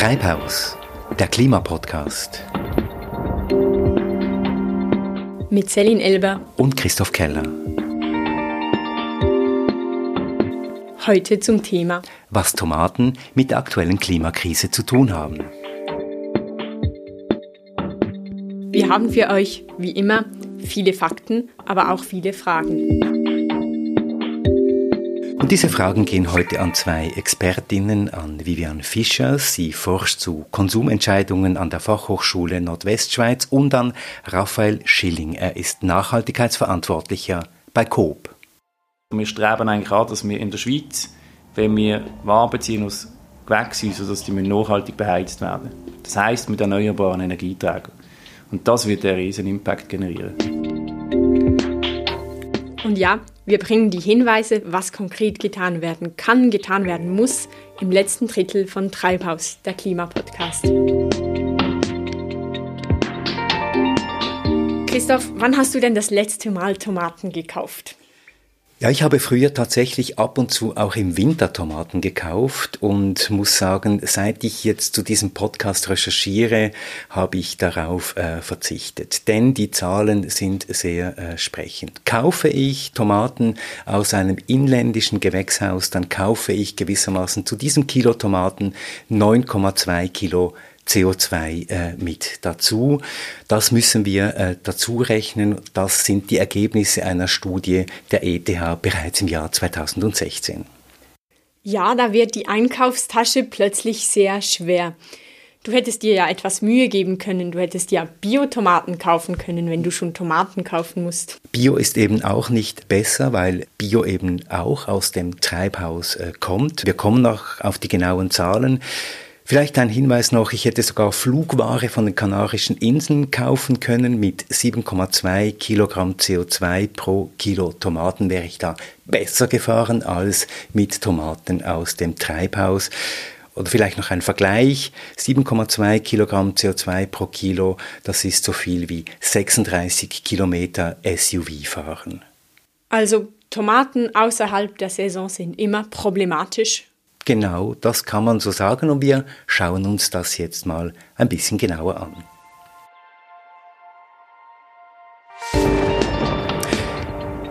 Treibhaus, der Klimapodcast. Mit Celine Elber und Christoph Keller. Heute zum Thema, was Tomaten mit der aktuellen Klimakrise zu tun haben. Wir haben für euch, wie immer, viele Fakten, aber auch viele Fragen. Diese Fragen gehen heute an zwei Expertinnen, an Vivian Fischer, sie forscht zu Konsumentscheidungen an der Fachhochschule Nordwestschweiz und an Raphael Schilling, er ist Nachhaltigkeitsverantwortlicher bei Coop. Wir streben eigentlich an, dass wir in der Schweiz, wenn wir Waren beziehen aus Gewächshäusern, dass die nachhaltig beheizt werden. Das heißt mit erneuerbaren Energieträgern. Und das wird einen riesen Impact generieren. Und ja, wir bringen die Hinweise, was konkret getan werden kann, getan werden muss, im letzten Drittel von Treibhaus, der Klimapodcast. Christoph, wann hast du denn das letzte Mal Tomaten gekauft? Ja, ich habe früher tatsächlich ab und zu auch im Winter Tomaten gekauft und muss sagen, seit ich jetzt zu diesem Podcast recherchiere, habe ich darauf äh, verzichtet. Denn die Zahlen sind sehr äh, sprechend. Kaufe ich Tomaten aus einem inländischen Gewächshaus, dann kaufe ich gewissermaßen zu diesem Kilo Tomaten 9,2 Kilo CO2 äh, mit dazu. Das müssen wir äh, dazu rechnen. Das sind die Ergebnisse einer Studie der ETH bereits im Jahr 2016. Ja, da wird die Einkaufstasche plötzlich sehr schwer. Du hättest dir ja etwas Mühe geben können. Du hättest ja Bio-Tomaten kaufen können, wenn du schon Tomaten kaufen musst. Bio ist eben auch nicht besser, weil Bio eben auch aus dem Treibhaus äh, kommt. Wir kommen noch auf die genauen Zahlen. Vielleicht ein Hinweis noch, ich hätte sogar Flugware von den Kanarischen Inseln kaufen können. Mit 7,2 Kilogramm CO2 pro Kilo Tomaten wäre ich da besser gefahren als mit Tomaten aus dem Treibhaus. Oder vielleicht noch ein Vergleich. 7,2 Kilogramm CO2 pro Kilo, das ist so viel wie 36 Kilometer SUV fahren. Also Tomaten außerhalb der Saison sind immer problematisch Genau, das kann man so sagen und wir schauen uns das jetzt mal ein bisschen genauer an.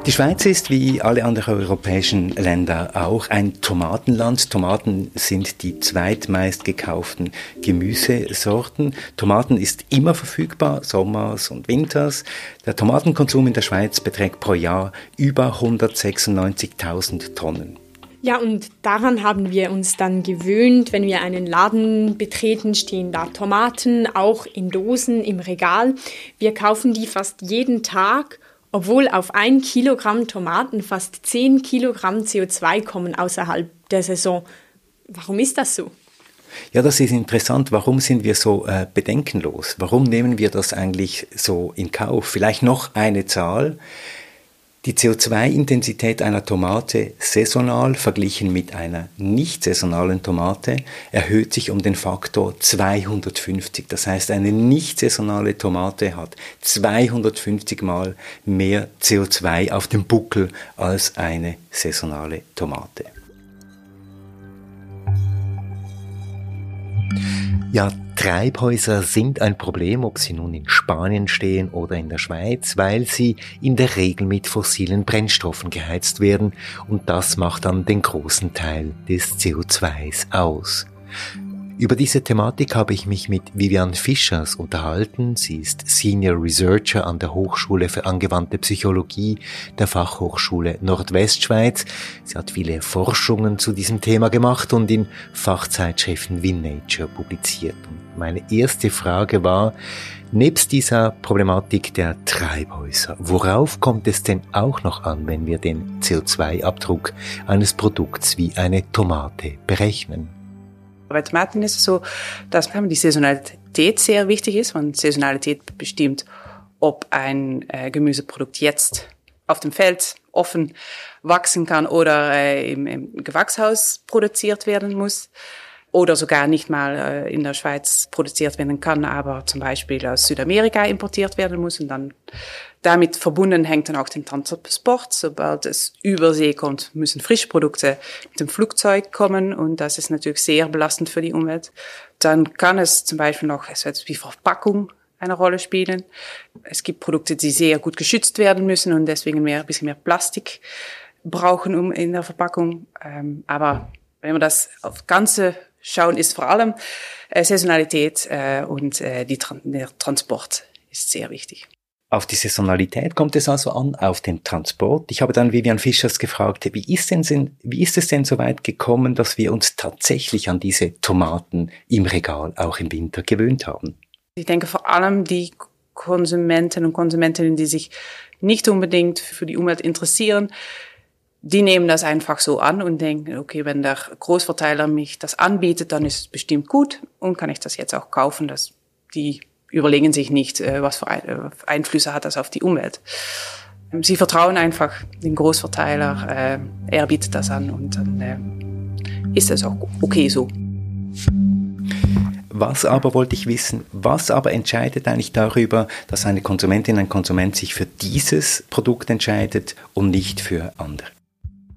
Die Schweiz ist wie alle anderen europäischen Länder auch ein Tomatenland. Tomaten sind die zweitmeist gekauften Gemüsesorten. Tomaten ist immer verfügbar, sommers und winters. Der Tomatenkonsum in der Schweiz beträgt pro Jahr über 196.000 Tonnen. Ja, und daran haben wir uns dann gewöhnt, wenn wir einen Laden betreten, stehen da Tomaten, auch in Dosen im Regal. Wir kaufen die fast jeden Tag, obwohl auf ein Kilogramm Tomaten fast 10 Kilogramm CO2 kommen außerhalb der Saison. Warum ist das so? Ja, das ist interessant. Warum sind wir so äh, bedenkenlos? Warum nehmen wir das eigentlich so in Kauf? Vielleicht noch eine Zahl. Die CO2-Intensität einer Tomate saisonal verglichen mit einer nicht saisonalen Tomate erhöht sich um den Faktor 250. Das heißt, eine nicht saisonale Tomate hat 250 mal mehr CO2 auf dem Buckel als eine saisonale Tomate. Ja, Treibhäuser sind ein Problem, ob sie nun in Spanien stehen oder in der Schweiz, weil sie in der Regel mit fossilen Brennstoffen geheizt werden und das macht dann den großen Teil des CO2s aus. Über diese Thematik habe ich mich mit Vivian Fischers unterhalten. Sie ist Senior Researcher an der Hochschule für angewandte Psychologie der Fachhochschule Nordwestschweiz. Sie hat viele Forschungen zu diesem Thema gemacht und in Fachzeitschriften wie Nature publiziert. Und meine erste Frage war, nebst dieser Problematik der Treibhäuser, worauf kommt es denn auch noch an, wenn wir den CO2-Abdruck eines Produkts wie eine Tomate berechnen? Bei Tomaten ist es so, dass die Saisonalität sehr wichtig ist. Und Saisonalität bestimmt, ob ein äh, Gemüseprodukt jetzt auf dem Feld offen wachsen kann oder äh, im, im Gewächshaus produziert werden muss oder sogar nicht mal äh, in der Schweiz produziert werden kann, aber zum Beispiel aus Südamerika importiert werden muss und dann Damit verbunden hängt dann auch den Transport. Sobald es über See kommt, müssen Frischprodukte mit dem Flugzeug kommen und das ist natürlich sehr belastend für die Umwelt. Dann kann es zum Beispiel noch es wird wie Verpackung eine Rolle spielen. Es gibt Produkte, die sehr gut geschützt werden müssen und deswegen mehr, ein bisschen mehr Plastik brauchen um in der Verpackung. Ähm, aber wenn wir das auf Ganze schauen, ist vor allem äh, Saisonalität äh, und äh, der Transport ist sehr wichtig. Auf die Saisonalität kommt es also an, auf den Transport. Ich habe dann Vivian Fischers gefragt, wie ist, denn, wie ist es denn so weit gekommen, dass wir uns tatsächlich an diese Tomaten im Regal auch im Winter gewöhnt haben? Ich denke vor allem die Konsumenten und Konsumentinnen, die sich nicht unbedingt für die Umwelt interessieren, die nehmen das einfach so an und denken, okay, wenn der Großverteiler mich das anbietet, dann ist es bestimmt gut und kann ich das jetzt auch kaufen. Dass die überlegen sich nicht, äh, was für äh, Einflüsse hat das auf die Umwelt. Sie vertrauen einfach den Großverteiler, äh, er bietet das an und dann ist es auch okay so. Was aber wollte ich wissen, was aber entscheidet eigentlich darüber, dass eine Konsumentin, ein Konsument sich für dieses Produkt entscheidet und nicht für andere?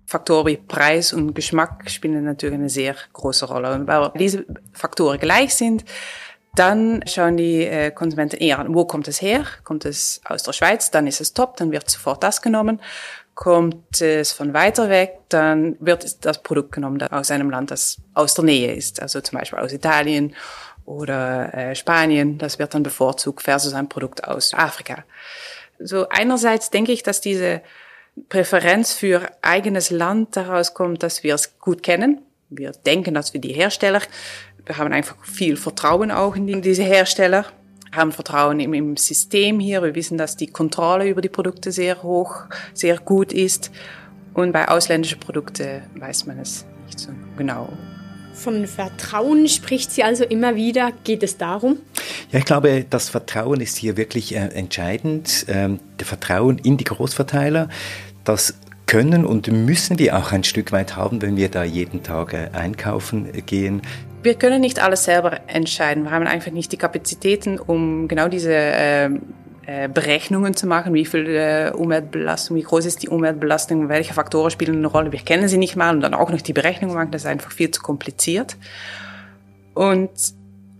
Faktoren wie Preis und Geschmack spielen natürlich eine sehr große Rolle. Und weil diese Faktoren gleich sind, dann schauen die äh, Konsumenten eher an, wo kommt es her? Kommt es aus der Schweiz? Dann ist es top, dann wird sofort das genommen. Kommt es von weiter weg, dann wird das Produkt genommen das aus einem Land, das aus der Nähe ist, also zum Beispiel aus Italien oder äh, Spanien. Das wird dann bevorzugt versus ein Produkt aus Afrika. So einerseits denke ich, dass diese Präferenz für eigenes Land daraus kommt, dass wir es gut kennen. Wir denken, dass wir die Hersteller, wir haben einfach viel Vertrauen auch in diese Hersteller, haben Vertrauen im, im System hier. Wir wissen, dass die Kontrolle über die Produkte sehr hoch, sehr gut ist. Und bei ausländischen Produkten weiß man es nicht so genau. Von Vertrauen spricht sie also immer wieder. Geht es darum? Ja, ich glaube, das Vertrauen ist hier wirklich äh, entscheidend. Ähm, der Vertrauen in die Großverteiler. Das können und müssen wir auch ein Stück weit haben, wenn wir da jeden Tag äh, einkaufen gehen. Wir können nicht alles selber entscheiden. Wir haben einfach nicht die Kapazitäten, um genau diese äh, äh, Berechnungen zu machen, wie viel äh, Umweltbelastung, wie groß ist die Umweltbelastung, welche Faktoren spielen eine Rolle. Wir kennen sie nicht mal und dann auch noch die Berechnungen machen, das ist einfach viel zu kompliziert. Und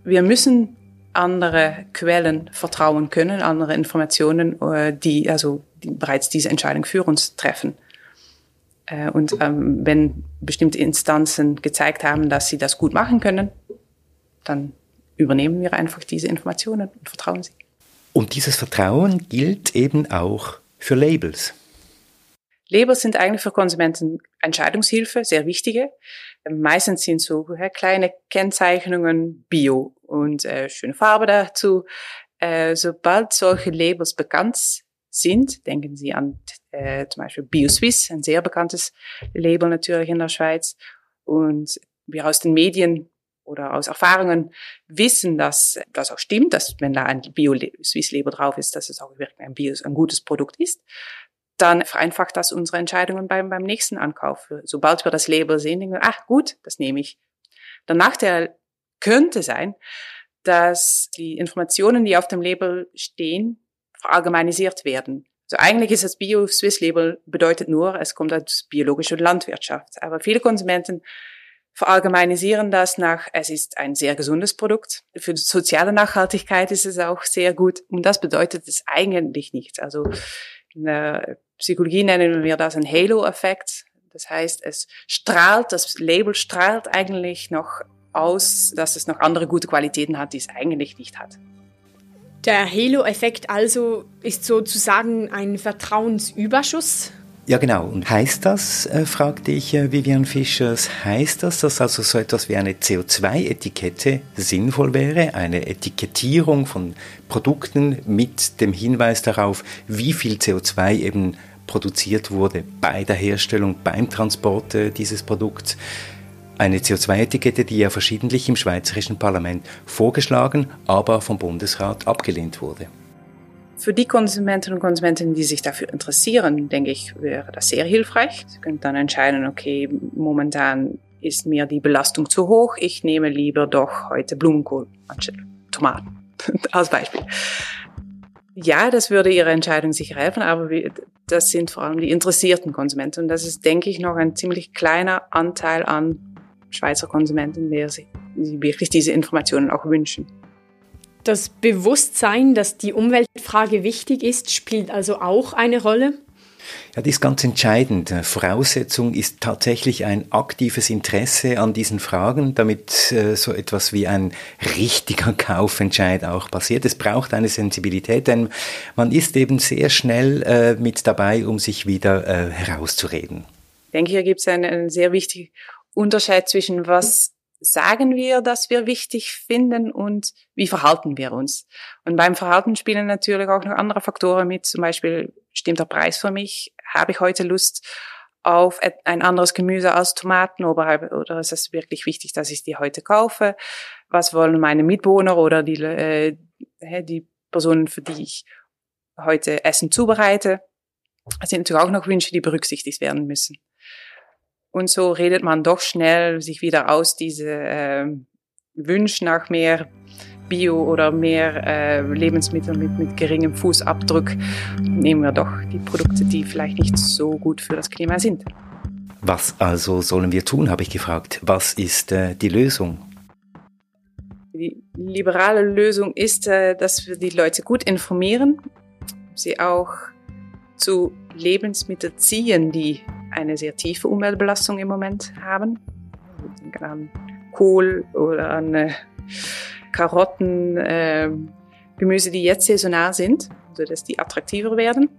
wir müssen andere Quellen vertrauen können, andere Informationen, äh, die also die bereits diese Entscheidung für uns treffen. Äh, und ähm, wenn bestimmte Instanzen gezeigt haben, dass sie das gut machen können, dann übernehmen wir einfach diese Informationen und vertrauen sie. Und dieses Vertrauen gilt eben auch für Labels. Labels sind eigentlich für Konsumenten Entscheidungshilfe, sehr wichtige. Meistens sind so äh, kleine Kennzeichnungen, Bio und äh, schöne Farbe dazu. Äh, sobald solche Labels bekannt sind, denken Sie an äh, zum Beispiel BioSwiss, ein sehr bekanntes Label natürlich in der Schweiz. Und wir aus den Medien oder aus Erfahrungen wissen, dass das auch stimmt, dass wenn da ein Bio-Swiss-Label drauf ist, dass es auch wirklich ein, Bio, ein gutes Produkt ist, dann vereinfacht das unsere Entscheidungen beim, beim nächsten Ankauf. Sobald wir das Label sehen, denken wir, ach gut, das nehme ich. Der Nachteil könnte sein, dass die Informationen, die auf dem Label stehen, verallgemeinisiert werden. So eigentlich ist das Bio-Swiss-Label bedeutet nur, es kommt aus biologischer Landwirtschaft. Aber viele Konsumenten verallgemeinisieren das nach, es ist ein sehr gesundes Produkt. Für die soziale Nachhaltigkeit ist es auch sehr gut. Und das bedeutet es eigentlich nicht. Also in der Psychologie nennen wir das ein Halo-Effekt. Das heißt, es strahlt, das Label strahlt eigentlich noch aus, dass es noch andere gute Qualitäten hat, die es eigentlich nicht hat. Der Halo-Effekt also ist sozusagen ein Vertrauensüberschuss ja, genau. Und heißt das, äh, fragte ich äh, Vivian Fischers, heißt das, dass also so etwas wie eine CO2-Etikette sinnvoll wäre? Eine Etikettierung von Produkten mit dem Hinweis darauf, wie viel CO2 eben produziert wurde bei der Herstellung, beim Transport äh, dieses Produkts? Eine CO2-Etikette, die ja verschiedentlich im schweizerischen Parlament vorgeschlagen, aber vom Bundesrat abgelehnt wurde. Für die Konsumentinnen und Konsumenten, die sich dafür interessieren, denke ich, wäre das sehr hilfreich. Sie können dann entscheiden, okay, momentan ist mir die Belastung zu hoch, ich nehme lieber doch heute Blumenkohl anstatt Tomaten, als Beispiel. Ja, das würde ihre Entscheidung sicher helfen, aber das sind vor allem die interessierten Konsumenten. Und das ist, denke ich, noch ein ziemlich kleiner Anteil an Schweizer Konsumenten, der sich wirklich diese Informationen auch wünschen. Das Bewusstsein, dass die Umweltfrage wichtig ist, spielt also auch eine Rolle. Ja, das ist ganz entscheidend. Voraussetzung ist tatsächlich ein aktives Interesse an diesen Fragen, damit äh, so etwas wie ein richtiger Kaufentscheid auch passiert. Es braucht eine Sensibilität, denn man ist eben sehr schnell äh, mit dabei, um sich wieder äh, herauszureden. Ich denke, hier gibt es einen, einen sehr wichtigen Unterschied zwischen was sagen wir, dass wir wichtig finden und wie verhalten wir uns. Und beim Verhalten spielen natürlich auch noch andere Faktoren mit, zum Beispiel stimmt der Preis für mich, habe ich heute Lust auf ein anderes Gemüse als Tomaten oder, ist es wirklich wichtig, dass ich die heute kaufe? Was wollen meine Mitbewohner oder die, äh, die Personen, für die ich heute Essen zubereite? Das sind natürlich auch noch Wünsche, die berücksichtigt werden müssen. Und so redet man doch schnell sich wieder aus diese äh, Wunsch nach mehr Bio oder mehr äh, Lebensmittel mit, mit geringem Fußabdruck. Nehmen wir doch die Produkte, die vielleicht nicht so gut für das Klima sind. Was also sollen wir tun, habe ich gefragt. Was ist äh, die Lösung? Die liberale Lösung ist, äh, dass wir die Leute gut informieren, sie auch zu Lebensmitteln ziehen, die eine sehr tiefe Umweltbelastung im Moment haben. Denken an Kohl oder an äh, Karotten, äh, Gemüse, die jetzt saisonal sind, so dass die attraktiver werden.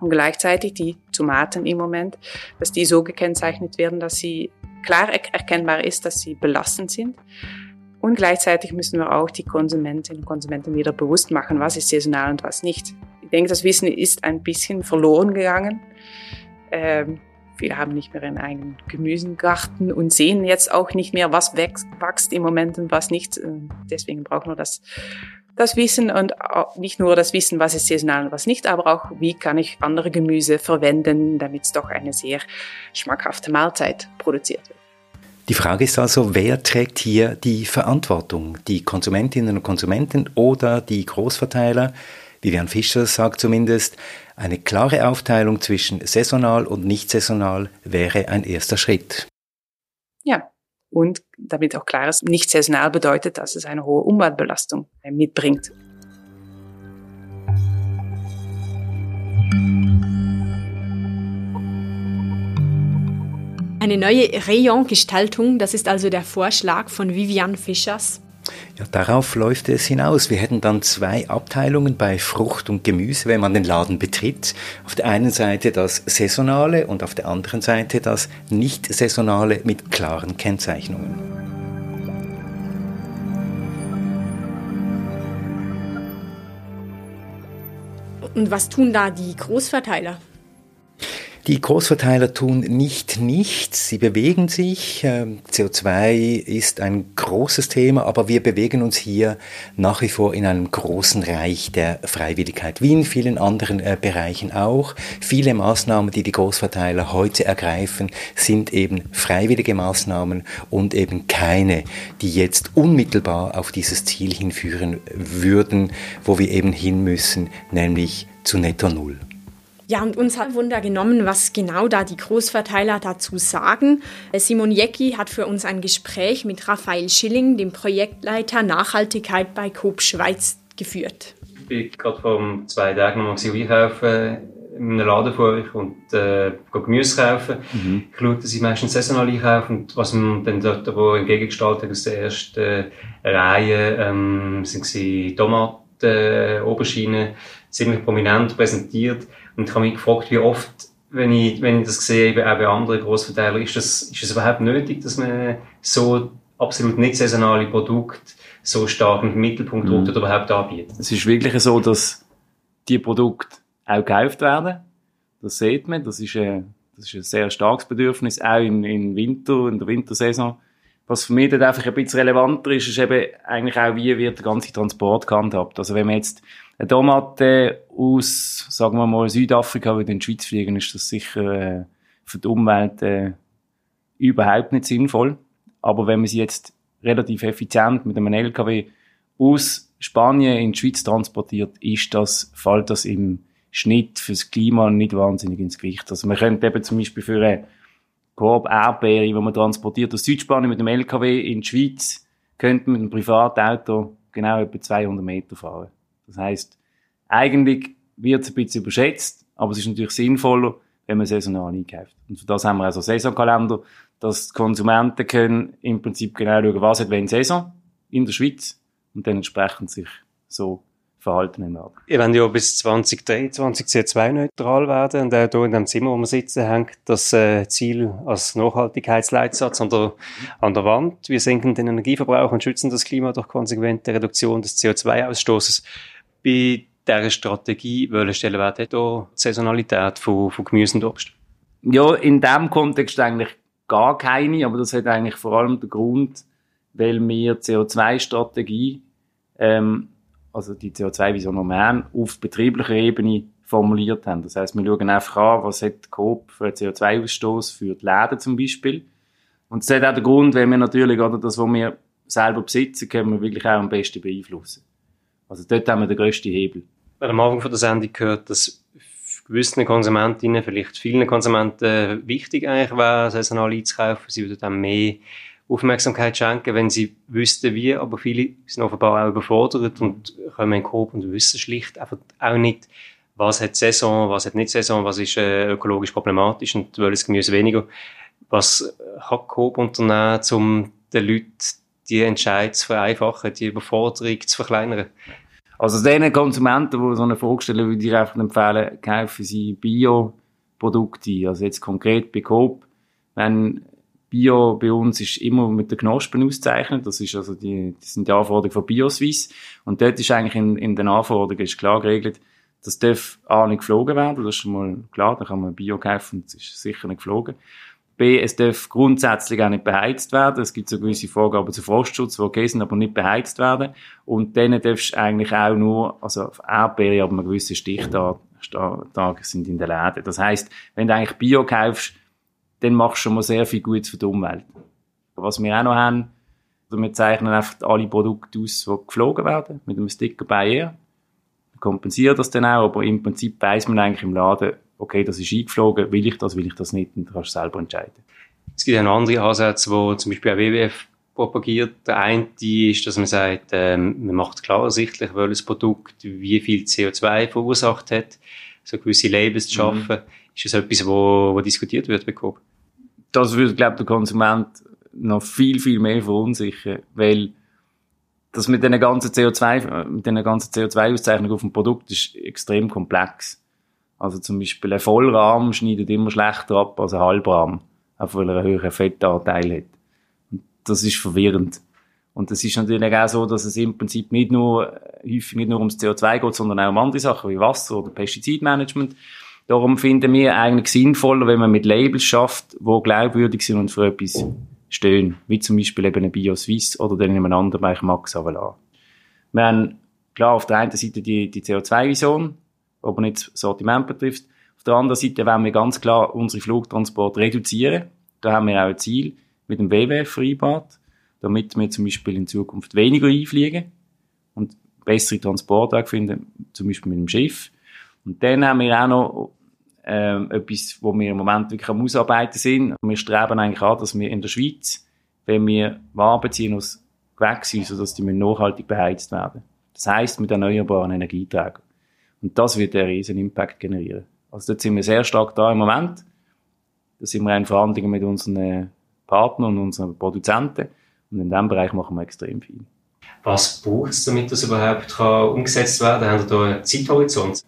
Und gleichzeitig die Tomaten im Moment, dass die so gekennzeichnet werden, dass sie klar erkennbar ist, dass sie belastend sind. Und gleichzeitig müssen wir auch die Konsumentinnen und Konsumenten wieder bewusst machen, was ist saisonal und was nicht. Ich denke, das Wissen ist ein bisschen verloren gegangen. Ähm, viele haben nicht mehr einen eigenen Gemüsengarten und sehen jetzt auch nicht mehr, was wächst, wächst im Moment und was nicht. Deswegen brauchen wir das, das Wissen und nicht nur das Wissen, was ist saisonal und was nicht, aber auch, wie kann ich andere Gemüse verwenden, damit es doch eine sehr schmackhafte Mahlzeit produziert wird. Die Frage ist also, wer trägt hier die Verantwortung? Die Konsumentinnen und Konsumenten oder die Großverteiler? Vivian Fischer sagt zumindest, eine klare Aufteilung zwischen saisonal und nicht saisonal wäre ein erster Schritt. Ja, und damit auch klar ist, nicht saisonal bedeutet, dass es eine hohe Umweltbelastung mitbringt. Eine neue Rayon-Gestaltung, das ist also der Vorschlag von Vivian Fischers. Ja, darauf läuft es hinaus. Wir hätten dann zwei Abteilungen bei Frucht und Gemüse, wenn man den Laden betritt. Auf der einen Seite das Saisonale und auf der anderen Seite das Nicht-Saisonale mit klaren Kennzeichnungen. Und was tun da die Großverteiler? Die Großverteiler tun nicht nichts, sie bewegen sich. Ähm, CO2 ist ein großes Thema, aber wir bewegen uns hier nach wie vor in einem großen Reich der Freiwilligkeit, wie in vielen anderen äh, Bereichen auch. Viele Maßnahmen, die die Großverteiler heute ergreifen, sind eben freiwillige Maßnahmen und eben keine, die jetzt unmittelbar auf dieses Ziel hinführen würden, wo wir eben hin müssen, nämlich zu Netto Null. Ja, und uns hat Wunder genommen, was genau da die Großverteiler dazu sagen. Simon Jecki hat für uns ein Gespräch mit Raphael Schilling, dem Projektleiter Nachhaltigkeit bei Coop Schweiz, geführt. Ich bin gerade vor zwei Tagen noch mal einkaufen in einem Laden vor euch und äh, Gemüse kaufen. Mhm. Ich schaue, dass ich meistens saisonal einkaufe und was man dann dort wo entgegengestaltet aus der ersten Reihe ähm, sind sie Tomaten, äh, Auberginen, ziemlich prominent präsentiert. Und ich habe mich gefragt, wie oft, wenn ich, wenn ich das sehe, eben auch bei anderen Grossverteilern, ist das, ist das überhaupt nötig, dass man so absolut nicht saisonale Produkte so stark im Mittelpunkt mhm. oder überhaupt anbietet? Es ist wirklich so, dass die Produkte auch gekauft werden. Das sieht man. Das ist ein, das ist ein sehr starkes Bedürfnis, auch im Winter, in der Wintersaison. Was für mich dann einfach ein bisschen relevanter ist, ist eben eigentlich auch, wie wird der ganze Transport gehandhabt. Also wenn man jetzt eine Tomate aus, sagen wir mal, Südafrika würde in die Schweiz fliegen, ist das sicher äh, für die Umwelt äh, überhaupt nicht sinnvoll. Aber wenn man sie jetzt relativ effizient mit einem LKW aus Spanien in die Schweiz transportiert, ist das, fällt das im Schnitt fürs Klima nicht wahnsinnig ins Gewicht. Also man könnte eben zum Beispiel für eine Korb Erdbeere, die man transportiert aus Südspanien mit dem LKW in die Schweiz, könnte man mit einem Privatauto genau etwa 200 Meter fahren. Das heißt, eigentlich wird es ein bisschen überschätzt, aber es ist natürlich sinnvoller, wenn man saisonal einkauft. Und für das haben wir also Saisonkalender, dass die Konsumenten können im Prinzip genau schauen, was hat wenn Saison in der Schweiz und dann entsprechend sich so verhalten im Laden. Ihr wollt ja bis 2023 CO2-neutral werden und auch hier in dem Zimmer, wo wir sitzen, hängt das äh, Ziel als Nachhaltigkeitsleitsatz an der, an der Wand. Wir senken den Energieverbrauch und schützen das Klima durch konsequente Reduktion des CO2-Ausstoßes. Bei dieser Strategie, welchen Stellenwert hat hier die Saisonalität von, von Gemüse und Obst? Ja, in diesem Kontext eigentlich gar keine, aber das hat eigentlich vor allem den Grund, weil wir CO2-Strategie ähm, also die CO2-Vision, die wir haben, auf betrieblicher Ebene formuliert haben. Das heißt, wir schauen einfach an, was hat Coop für einen CO2-Ausstoß für die Läden zum Beispiel. Und das hat auch den Grund, weil wir natürlich, oder das, was wir selber besitzen, können wir wirklich auch am besten beeinflussen. Also dort haben wir den grössten Hebel. Wir haben am Anfang von der Sendung gehört, dass gewissen Konsumentinnen, vielleicht vielen Konsumenten wichtig eigentlich wäre, saisonal einzukaufen. Sie würden dann mehr Aufmerksamkeit schenken, wenn sie wüssten wie, aber viele sind offenbar auch überfordert und kommen in Coop und wissen schlicht einfach auch nicht, was hat Saison, was hat nicht Saison, was ist äh, ökologisch problematisch und welches Gemüse weniger. Was kann Coop unternehmen, um den Leuten die Entscheidung zu vereinfachen, die Überforderung zu verkleinern? Also den Konsumenten, die so eine stellen, würde ich einfach empfehlen, kaufen sie Bioprodukte. Also jetzt konkret bei Coop, wenn Bio bei uns ist immer mit den Knospen auszeichnet. Das ist also die, das sind die Anforderungen von BioSwiss. Und dort ist eigentlich in, in den Anforderungen ist klar geregelt, das darf A nicht geflogen werden. Das ist mal klar. Da kann man Bio kaufen. Das ist sicher nicht geflogen. B, es darf grundsätzlich auch nicht beheizt werden. Es gibt so gewisse Vorgaben zu Frostschutz, die okay sind, aber nicht beheizt werden. Und dann darfst du eigentlich auch nur, also auf Erdbeere, aber einen gewissen Stichtag sind in den Läden. Das heisst, wenn du eigentlich Bio kaufst, dann machst du schon mal sehr viel Gutes für die Umwelt. Was wir auch noch haben, also wir zeichnen einfach alle Produkte aus, die geflogen werden, mit einem Sticker bei ihr. Kompensiert das dann auch, aber im Prinzip weiss man eigentlich im Laden, okay, das ist eingeflogen, will ich das, will ich das nicht, und du kannst selber entscheiden. Es gibt ja noch andere Ansätze, wo zum Beispiel auch WWF propagiert. Der eine ist, dass man sagt, ähm, man macht klar ersichtlich, welches Produkt wie viel CO2 verursacht hat, so gewisse Labels zu mhm. schaffen. Mhm. Ist das etwas, wo, wo diskutiert wird bei Coop? Das würde, glaube der Konsument noch viel, viel mehr verunsichern, weil das mit den ganzen CO2, mit den ganzen CO2-Auszeichnungen auf dem Produkt ist extrem komplex. Also zum Beispiel ein Vollrahmen schneidet immer schlechter ab als ein Halbrahmen, auch weil er einen höheren Fettanteil hat. Und das ist verwirrend. Und es ist natürlich auch so, dass es im Prinzip nicht nur, häufig nicht nur ums CO2 geht, sondern auch um andere Sachen wie Wasser oder Pestizidmanagement. Darum finden wir eigentlich sinnvoller, wenn man mit Labels schafft, die glaubwürdig sind und für etwas stehen. Wie zum Beispiel eben ein BioSwiss oder dann in einem anderen Max Avalar. Wir haben klar auf der einen Seite die, die CO2-Vision, aber nicht das Sortiment betrifft. Auf der anderen Seite wollen wir ganz klar unsere Flugtransporte reduzieren. Da haben wir auch ein Ziel mit dem WWF vereinbart, damit wir zum Beispiel in Zukunft weniger einfliegen und bessere Transportwege finden, zum Beispiel mit dem Schiff. Und dann haben wir auch noch ähm, etwas, wo wir im Moment wirklich am Ausarbeiten sind. Wir streben eigentlich an, dass wir in der Schweiz, wenn wir Waren beziehen aus Gewächshäusern, dass die nachhaltig beheizt werden. Das heisst mit erneuerbaren Energieträgern. Und das wird einen riesen Impact generieren. Also dort sind wir sehr stark da im Moment. Da sind wir in Verhandlungen mit unseren Partnern und unseren Produzenten. Und in diesem Bereich machen wir extrem viel. Was braucht es, damit das überhaupt kann umgesetzt werden kann? Haben Sie da einen Zeithorizont?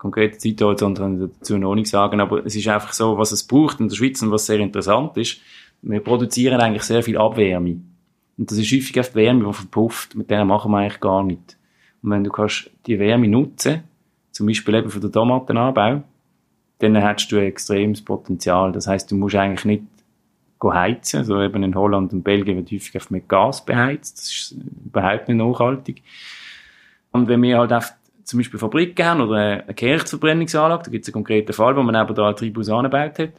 Konkrete Zeithorizont kann ich dazu noch nicht sagen, aber es ist einfach so, was es braucht in der Schweiz und was sehr interessant ist, wir produzieren eigentlich sehr viel Abwärme. Und das ist häufig oft Wärme, die verpufft, mit der machen wir eigentlich gar nicht. Und wenn du kannst die Wärme nutzen, zum Beispiel eben für den Tomatenanbau, dann hast du ein extremes Potenzial. Das heißt, du musst eigentlich nicht heizen. Also eben in Holland und Belgien wird häufig mit Gas beheizt. Das ist überhaupt nicht nachhaltig. Und wenn wir halt auf zum Beispiel Fabriken haben oder eine Kehrichtverbrennungsanlage, da gibt es einen konkreten Fall, wo man eben da ein Tribus angebaut hat.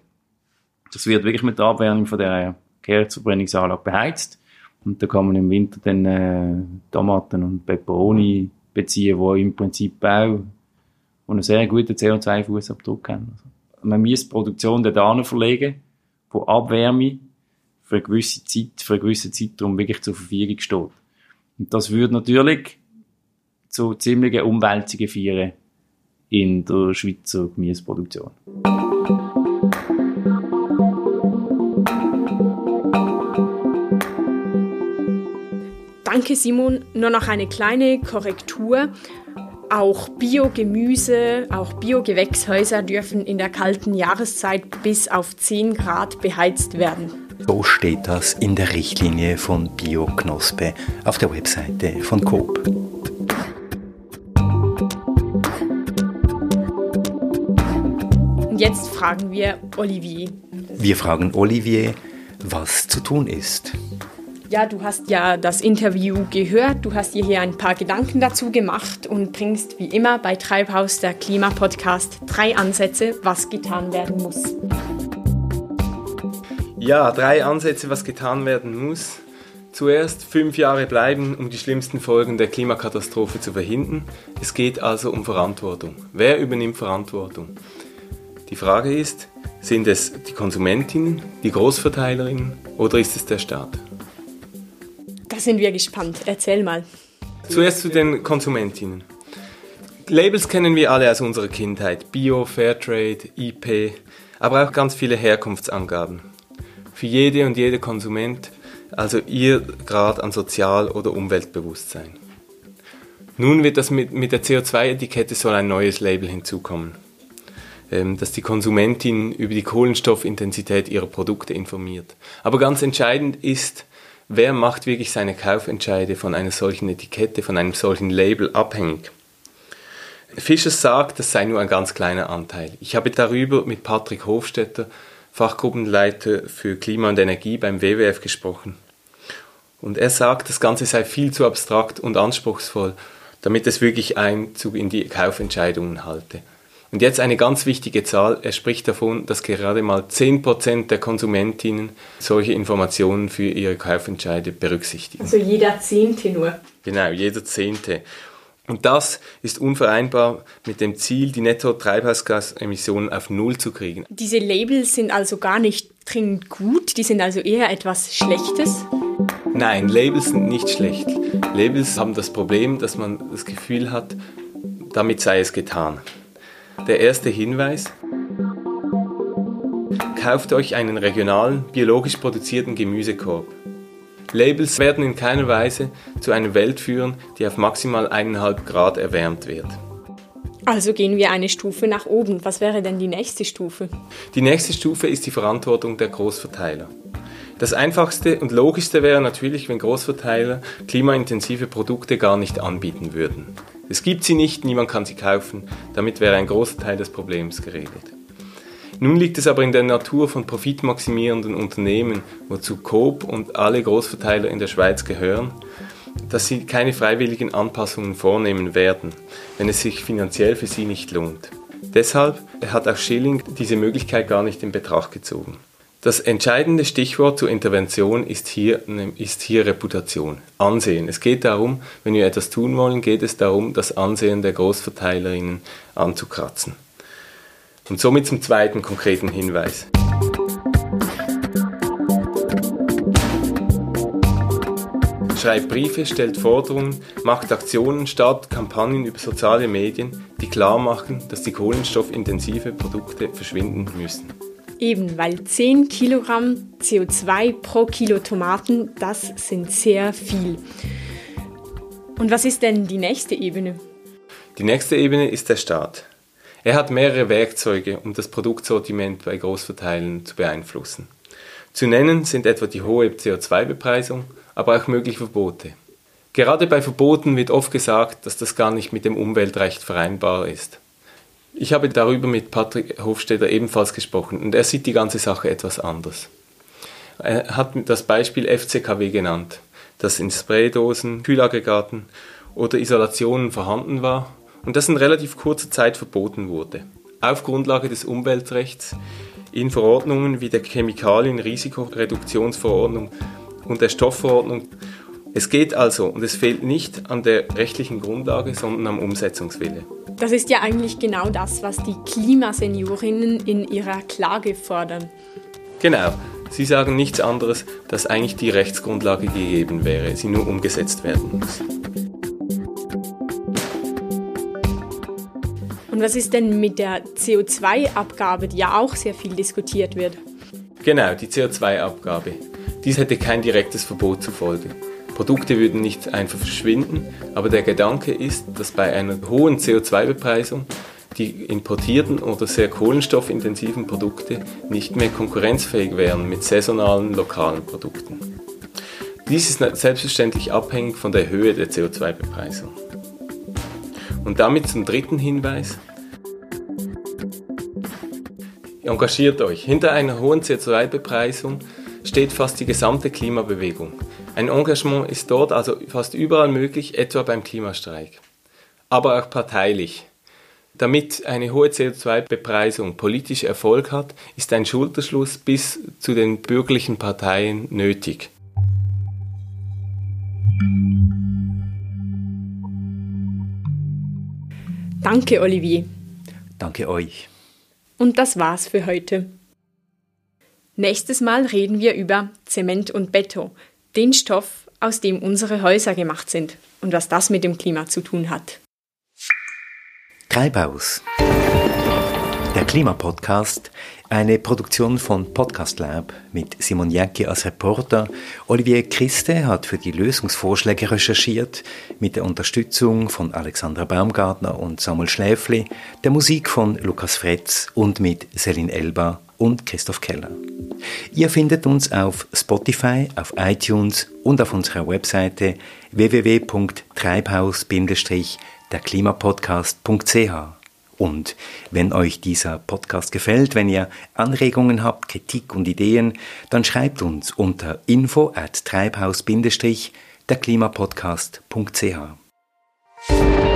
Das wird wirklich mit der Abwärmung von der Kehrichtverbrennungsanlage beheizt. Und da kann man im Winter dann äh, Tomaten und Peperoni beziehen, die im Prinzip auch einen sehr guten CO2-Fußabdruck haben. Also, man muss die Produktion dort verlegen, wo Abwärme für eine gewisse Zeit, für einen gewissen Zeitraum wirklich zur Verfügung steht. Und das würde natürlich zu ziemlichen Umwälzungen führen in der Schweizer Gemüseproduktion. Danke Simon. Nur noch eine kleine Korrektur. Auch Biogemüse, auch Biogewächshäuser dürfen in der kalten Jahreszeit bis auf 10 Grad beheizt werden. So steht das in der Richtlinie von Bioknospe auf der Webseite von Coop. Jetzt fragen wir Olivier. Wir fragen Olivier, was zu tun ist. Ja, du hast ja das Interview gehört, du hast dir hier ein paar Gedanken dazu gemacht und bringst wie immer bei Treibhaus der Klimapodcast drei Ansätze, was getan werden muss. Ja, drei Ansätze, was getan werden muss. Zuerst fünf Jahre bleiben, um die schlimmsten Folgen der Klimakatastrophe zu verhindern. Es geht also um Verantwortung. Wer übernimmt Verantwortung? Die Frage ist, sind es die Konsumentinnen, die Großverteilerinnen oder ist es der Staat? Da sind wir gespannt. Erzähl mal. Zuerst zu den Konsumentinnen. Labels kennen wir alle aus unserer Kindheit. Bio, Fairtrade, IP, aber auch ganz viele Herkunftsangaben. Für jede und jede Konsument also ihr Grad an Sozial- oder Umweltbewusstsein. Nun wird das mit, mit der CO2-Etikette soll ein neues Label hinzukommen, ähm, das die Konsumentin über die Kohlenstoffintensität ihrer Produkte informiert. Aber ganz entscheidend ist, wer macht wirklich seine Kaufentscheide von einer solchen Etikette, von einem solchen Label abhängig? Fischer sagt, das sei nur ein ganz kleiner Anteil. Ich habe darüber mit Patrick Hofstetter, Fachgruppenleiter für Klima und Energie beim WWF gesprochen. Und er sagt, das Ganze sei viel zu abstrakt und anspruchsvoll, damit es wirklich Einzug in die Kaufentscheidungen halte. Und jetzt eine ganz wichtige Zahl. Er spricht davon, dass gerade mal 10% der Konsumentinnen solche Informationen für ihre Kaufentscheide berücksichtigen. Also jeder Zehnte nur. Genau, jeder Zehnte. Und das ist unvereinbar mit dem Ziel, die Netto-Treibhausgasemissionen auf Null zu kriegen. Diese Labels sind also gar nicht dringend gut, die sind also eher etwas Schlechtes. Nein, Labels sind nicht schlecht. Labels haben das Problem, dass man das Gefühl hat, damit sei es getan. Der erste Hinweis. Kauft euch einen regionalen, biologisch produzierten Gemüsekorb. Labels werden in keiner Weise zu einer Welt führen, die auf maximal 1,5 Grad erwärmt wird. Also gehen wir eine Stufe nach oben. Was wäre denn die nächste Stufe? Die nächste Stufe ist die Verantwortung der Großverteiler. Das einfachste und logischste wäre natürlich, wenn Großverteiler klimaintensive Produkte gar nicht anbieten würden. Es gibt sie nicht, niemand kann sie kaufen, damit wäre ein großer Teil des Problems geregelt. Nun liegt es aber in der Natur von profitmaximierenden Unternehmen, wozu Coop und alle Großverteiler in der Schweiz gehören, dass sie keine freiwilligen Anpassungen vornehmen werden, wenn es sich finanziell für sie nicht lohnt. Deshalb hat auch Schilling diese Möglichkeit gar nicht in Betracht gezogen. Das entscheidende Stichwort zur Intervention ist hier, ist hier Reputation, Ansehen. Es geht darum, wenn wir etwas tun wollen, geht es darum, das Ansehen der Großverteilerinnen anzukratzen. Und somit zum zweiten konkreten Hinweis. Schreibt Briefe, stellt Forderungen, macht Aktionen, startet Kampagnen über soziale Medien, die klar machen, dass die kohlenstoffintensive Produkte verschwinden müssen. Eben, weil 10 Kilogramm CO2 pro Kilo Tomaten, das sind sehr viel. Und was ist denn die nächste Ebene? Die nächste Ebene ist der Staat. Er hat mehrere Werkzeuge, um das Produktsortiment bei Großverteilern zu beeinflussen. Zu nennen sind etwa die hohe CO2-Bepreisung, aber auch mögliche Verbote. Gerade bei Verboten wird oft gesagt, dass das gar nicht mit dem Umweltrecht vereinbar ist. Ich habe darüber mit Patrick Hofsteder ebenfalls gesprochen und er sieht die ganze Sache etwas anders. Er hat das Beispiel FCKW genannt, das in Spraydosen, Kühlaggregaten oder Isolationen vorhanden war und das in relativ kurzer Zeit verboten wurde. Auf Grundlage des Umweltrechts in Verordnungen wie der Chemikalien-Risikoreduktionsverordnung und der Stoffverordnung. Es geht also und es fehlt nicht an der rechtlichen Grundlage, sondern am Umsetzungswille. Das ist ja eigentlich genau das, was die Klimaseniorinnen in ihrer Klage fordern. Genau. Sie sagen nichts anderes, dass eigentlich die Rechtsgrundlage gegeben wäre, sie nur umgesetzt werden muss. Und was ist denn mit der CO2-Abgabe, die ja auch sehr viel diskutiert wird? Genau, die CO2-Abgabe. Dies hätte kein direktes Verbot zur Folge. Produkte würden nicht einfach verschwinden, aber der Gedanke ist, dass bei einer hohen CO2-Bepreisung die importierten oder sehr kohlenstoffintensiven Produkte nicht mehr konkurrenzfähig wären mit saisonalen lokalen Produkten. Dies ist selbstverständlich abhängig von der Höhe der CO2-Bepreisung. Und damit zum dritten Hinweis. Engagiert euch. Hinter einer hohen CO2-Bepreisung steht fast die gesamte Klimabewegung. Ein Engagement ist dort also fast überall möglich, etwa beim Klimastreik. Aber auch parteilich. Damit eine hohe CO2-Bepreisung politisch Erfolg hat, ist ein Schulterschluss bis zu den bürgerlichen Parteien nötig. Danke, Olivier. Danke euch. Und das war's für heute. Nächstes Mal reden wir über Zement und Beton, den Stoff, aus dem unsere Häuser gemacht sind und was das mit dem Klima zu tun hat. Treibhaus. Der Klimapodcast, eine Produktion von Podcast Lab mit Simon Jäcki als Reporter. Olivier Christe hat für die Lösungsvorschläge recherchiert, mit der Unterstützung von Alexandra Baumgartner und Samuel Schläfli, der Musik von Lukas Fretz und mit Celine Elba und Christoph Keller. Ihr findet uns auf Spotify, auf iTunes und auf unserer Webseite www.treibhaus-derklimapodcast.ch. Und wenn euch dieser Podcast gefällt, wenn ihr Anregungen habt, Kritik und Ideen, dann schreibt uns unter info at treibhaus-derklimapodcast.ch.